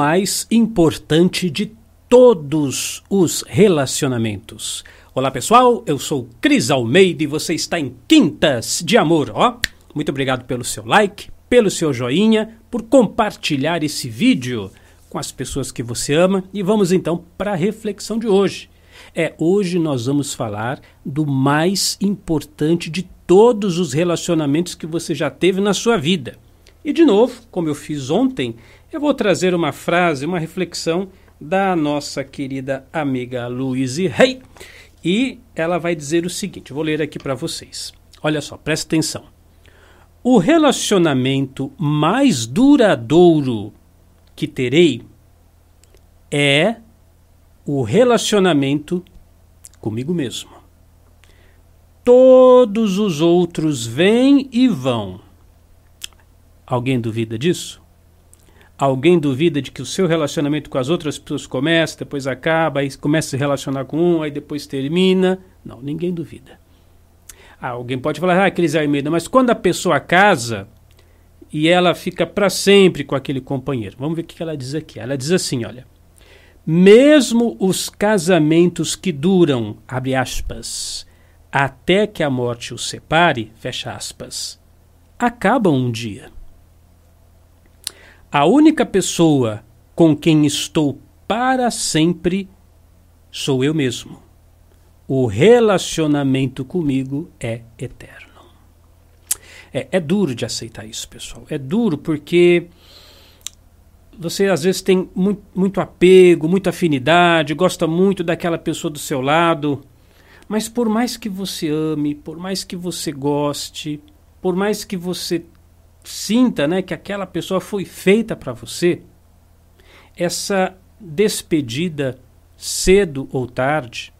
mais importante de todos os relacionamentos. Olá pessoal, eu sou Cris Almeida e você está em Quintas de Amor, ó. Muito obrigado pelo seu like, pelo seu joinha, por compartilhar esse vídeo com as pessoas que você ama e vamos então para a reflexão de hoje. É, hoje nós vamos falar do mais importante de todos os relacionamentos que você já teve na sua vida. E de novo, como eu fiz ontem, eu vou trazer uma frase, uma reflexão da nossa querida amiga Louise Hay. E ela vai dizer o seguinte: vou ler aqui para vocês. Olha só, presta atenção. O relacionamento mais duradouro que terei é o relacionamento comigo mesmo. Todos os outros vêm e vão. Alguém duvida disso? Alguém duvida de que o seu relacionamento com as outras pessoas começa, depois acaba, aí começa a se relacionar com um, aí depois termina? Não, ninguém duvida. Ah, alguém pode falar, ah, Cris Armeida, mas quando a pessoa casa e ela fica para sempre com aquele companheiro, vamos ver o que ela diz aqui. Ela diz assim: olha, mesmo os casamentos que duram, abre aspas, até que a morte os separe, fecha aspas, acabam um dia. A única pessoa com quem estou para sempre sou eu mesmo. O relacionamento comigo é eterno. É, é duro de aceitar isso, pessoal. É duro porque você às vezes tem muito, muito apego, muita afinidade, gosta muito daquela pessoa do seu lado, mas por mais que você ame, por mais que você goste, por mais que você sinta né, que aquela pessoa foi feita para você, essa despedida, cedo ou tarde,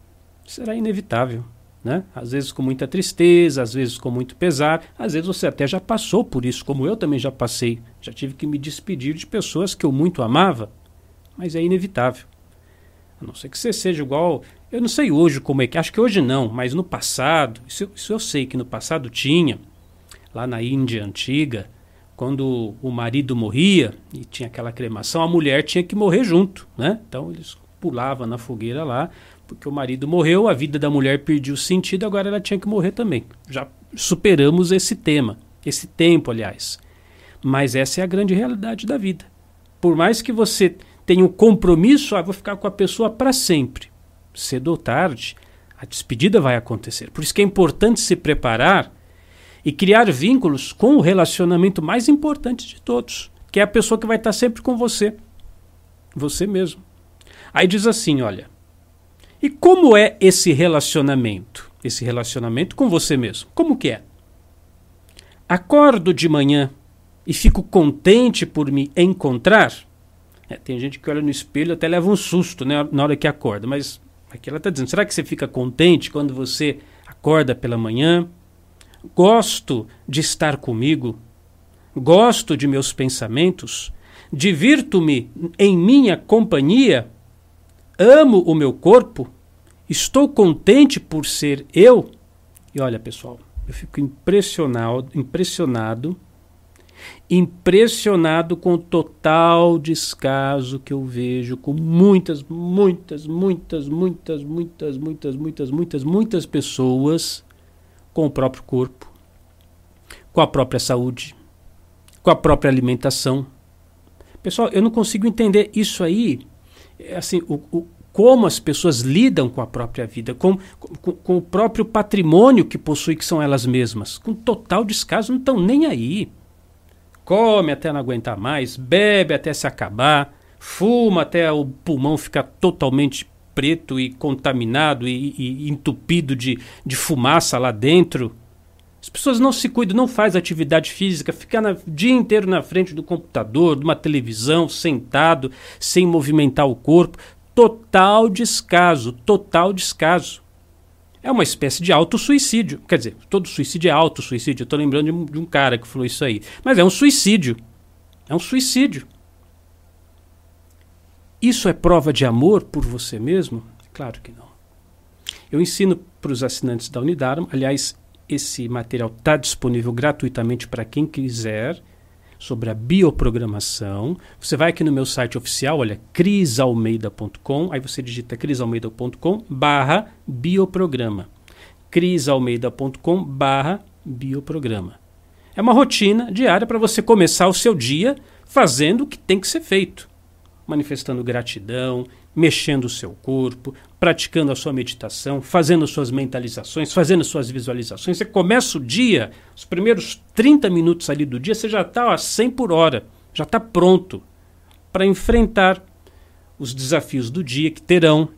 será inevitável. Né? Às vezes com muita tristeza, às vezes com muito pesar, às vezes você até já passou por isso, como eu também já passei. Já tive que me despedir de pessoas que eu muito amava, mas é inevitável. A não ser que você seja igual. Eu não sei hoje como é que. Acho que hoje não, mas no passado, isso, isso eu sei que no passado tinha lá na Índia antiga, quando o marido morria e tinha aquela cremação, a mulher tinha que morrer junto, né? Então eles pulavam na fogueira lá, porque o marido morreu, a vida da mulher perdeu sentido, agora ela tinha que morrer também. Já superamos esse tema, esse tempo, aliás. Mas essa é a grande realidade da vida. Por mais que você tenha um compromisso, ah, vou ficar com a pessoa para sempre. Cedo ou tarde, a despedida vai acontecer. Por isso que é importante se preparar e criar vínculos com o relacionamento mais importante de todos, que é a pessoa que vai estar sempre com você. Você mesmo. Aí diz assim: olha, e como é esse relacionamento? Esse relacionamento com você mesmo. Como que é? Acordo de manhã e fico contente por me encontrar? É, tem gente que olha no espelho até leva um susto né, na hora que acorda, mas aqui ela está dizendo: será que você fica contente quando você acorda pela manhã? Gosto de estar comigo, gosto de meus pensamentos, divirto-me em minha companhia, amo o meu corpo, estou contente por ser eu. E olha, pessoal, eu fico impressionado, impressionado, impressionado com o total descaso que eu vejo com muitas, muitas, muitas, muitas, muitas, muitas, muitas, muitas, muitas pessoas com o próprio corpo, com a própria saúde, com a própria alimentação. Pessoal, eu não consigo entender isso aí, é assim, o, o como as pessoas lidam com a própria vida, com, com, com, o próprio patrimônio que possui, que são elas mesmas. Com total descaso, não estão nem aí. Come até não aguentar mais, bebe até se acabar, fuma até o pulmão ficar totalmente preto e contaminado e, e entupido de, de fumaça lá dentro. As pessoas não se cuidam, não fazem atividade física, ficam o dia inteiro na frente do computador, de uma televisão, sentado, sem movimentar o corpo. Total descaso, total descaso. É uma espécie de autossuicídio. Quer dizer, todo suicídio é autossuicídio. Eu estou lembrando de um, de um cara que falou isso aí. Mas é um suicídio. É um suicídio. Isso é prova de amor por você mesmo? Claro que não. Eu ensino para os assinantes da Unidarma, aliás, esse material está disponível gratuitamente para quem quiser, sobre a bioprogramação. Você vai aqui no meu site oficial, olha, crisalmeida.com, aí você digita crisalmeida.com barra bioprograma. crisalmeida.com barra bioprograma. É uma rotina diária para você começar o seu dia fazendo o que tem que ser feito. Manifestando gratidão, mexendo o seu corpo, praticando a sua meditação, fazendo suas mentalizações, fazendo suas visualizações. Você começa o dia, os primeiros 30 minutos ali do dia, você já está a 100 por hora, já está pronto para enfrentar os desafios do dia que terão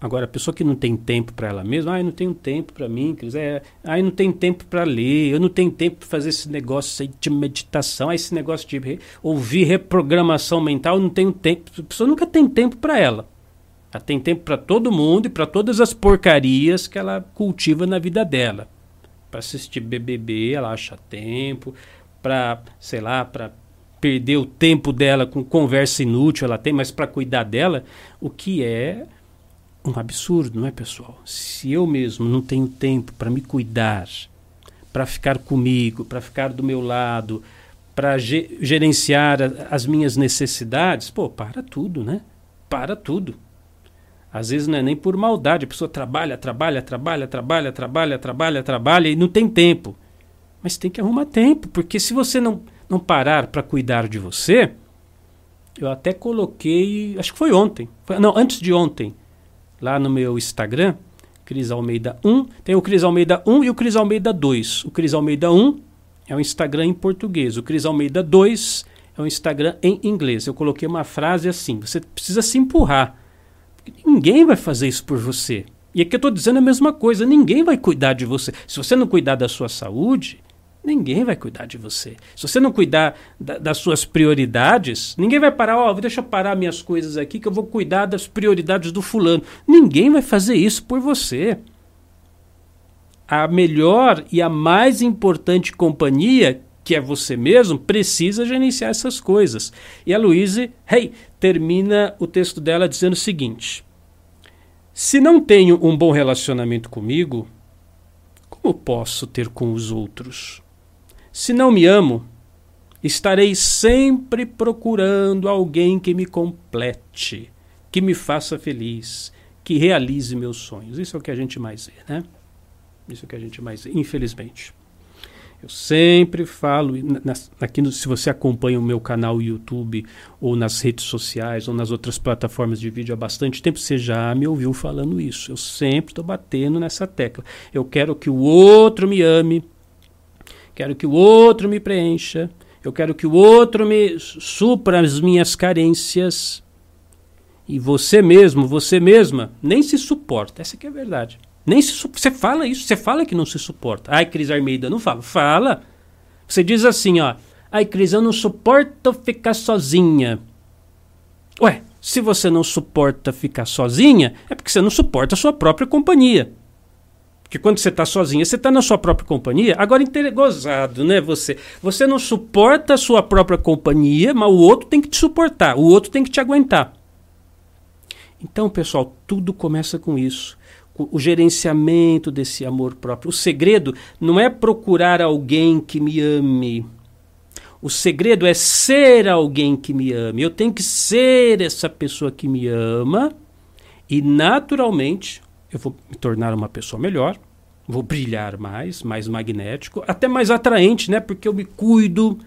Agora, a pessoa que não tem tempo para ela mesma, ah, eu não tenho tempo para mim, Cris, é, ah, eu não tenho tempo para ler, eu não tenho tempo para fazer esse negócio aí de meditação, esse negócio de re, ouvir reprogramação mental, eu não tenho tempo. A pessoa nunca tem tempo para ela. Ela tem tempo para todo mundo e para todas as porcarias que ela cultiva na vida dela. Para assistir BBB, ela acha tempo, para, sei lá, para perder o tempo dela com conversa inútil, ela tem, mas para cuidar dela, o que é um absurdo, não é, pessoal? Se eu mesmo não tenho tempo para me cuidar, para ficar comigo, para ficar do meu lado, para ge gerenciar a, as minhas necessidades, pô, para tudo, né? Para tudo. Às vezes não é nem por maldade, a pessoa trabalha, trabalha, trabalha, trabalha, trabalha, trabalha, trabalha e não tem tempo. Mas tem que arrumar tempo, porque se você não, não parar para cuidar de você, eu até coloquei, acho que foi ontem, foi, não, antes de ontem, lá no meu Instagram, Cris Almeida 1. Tem o Cris Almeida 1 e o Cris Almeida 2. O Cris Almeida 1 é o Instagram em português. O Cris Almeida 2 é o Instagram em inglês. Eu coloquei uma frase assim: você precisa se empurrar. Ninguém vai fazer isso por você. E aqui eu estou dizendo a mesma coisa: ninguém vai cuidar de você. Se você não cuidar da sua saúde, Ninguém vai cuidar de você. Se você não cuidar da, das suas prioridades, ninguém vai parar, ó, oh, deixa eu parar minhas coisas aqui que eu vou cuidar das prioridades do fulano. Ninguém vai fazer isso por você. A melhor e a mais importante companhia, que é você mesmo, precisa gerenciar essas coisas. E a Louise, hey, termina o texto dela dizendo o seguinte: Se não tenho um bom relacionamento comigo, como posso ter com os outros? Se não me amo, estarei sempre procurando alguém que me complete, que me faça feliz, que realize meus sonhos. Isso é o que a gente mais vê, né? Isso é o que a gente mais vê, infelizmente. Eu sempre falo, aqui no, se você acompanha o meu canal YouTube, ou nas redes sociais, ou nas outras plataformas de vídeo há bastante tempo, você já me ouviu falando isso. Eu sempre estou batendo nessa tecla. Eu quero que o outro me ame, quero que o outro me preencha, eu quero que o outro me supra as minhas carências. E você mesmo, você mesma, nem se suporta. Essa que é a verdade. Nem se você fala isso, você fala que não se suporta. Ai, Cris Armeida, não fala. Fala. Você diz assim, ó. Ai, Cris, eu não suporto ficar sozinha. Ué, se você não suporta ficar sozinha, é porque você não suporta a sua própria companhia. Porque quando você está sozinha, você está na sua própria companhia. Agora, gozado, né? Você, você não suporta a sua própria companhia, mas o outro tem que te suportar, o outro tem que te aguentar. Então, pessoal, tudo começa com isso. O gerenciamento desse amor próprio. O segredo não é procurar alguém que me ame. O segredo é ser alguém que me ame. Eu tenho que ser essa pessoa que me ama e, naturalmente, eu vou me tornar uma pessoa melhor, vou brilhar mais, mais magnético, até mais atraente, né? Porque eu me cuido,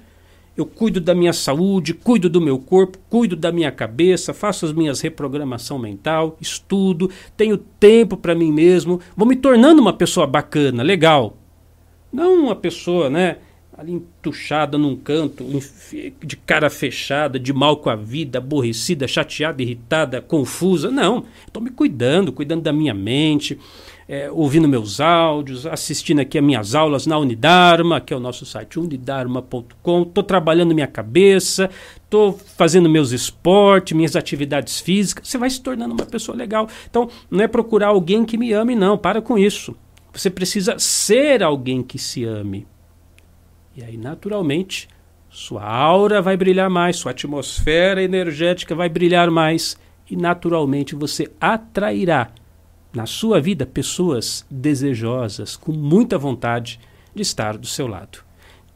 eu cuido da minha saúde, cuido do meu corpo, cuido da minha cabeça, faço as minhas reprogramação mental, estudo, tenho tempo para mim mesmo, vou me tornando uma pessoa bacana, legal. Não uma pessoa, né? Ali entuchada num canto, de cara fechada, de mal com a vida, aborrecida, chateada, irritada, confusa. Não, estou me cuidando, cuidando da minha mente, é, ouvindo meus áudios, assistindo aqui as minhas aulas na Unidarma, que é o nosso site unidarma.com. Estou trabalhando minha cabeça, estou fazendo meus esportes, minhas atividades físicas. Você vai se tornando uma pessoa legal. Então, não é procurar alguém que me ame, não. Para com isso. Você precisa ser alguém que se ame. E aí, naturalmente, sua aura vai brilhar mais, sua atmosfera energética vai brilhar mais e, naturalmente, você atrairá na sua vida pessoas desejosas, com muita vontade de estar do seu lado.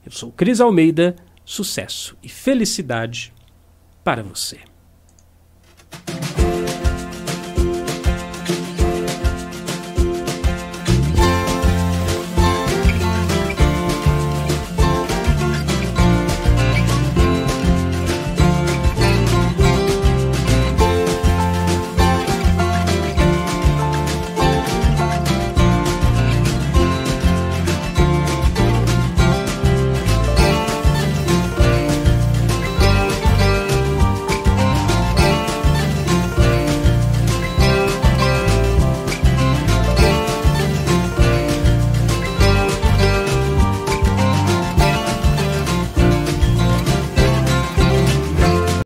Eu sou Cris Almeida, sucesso e felicidade para você.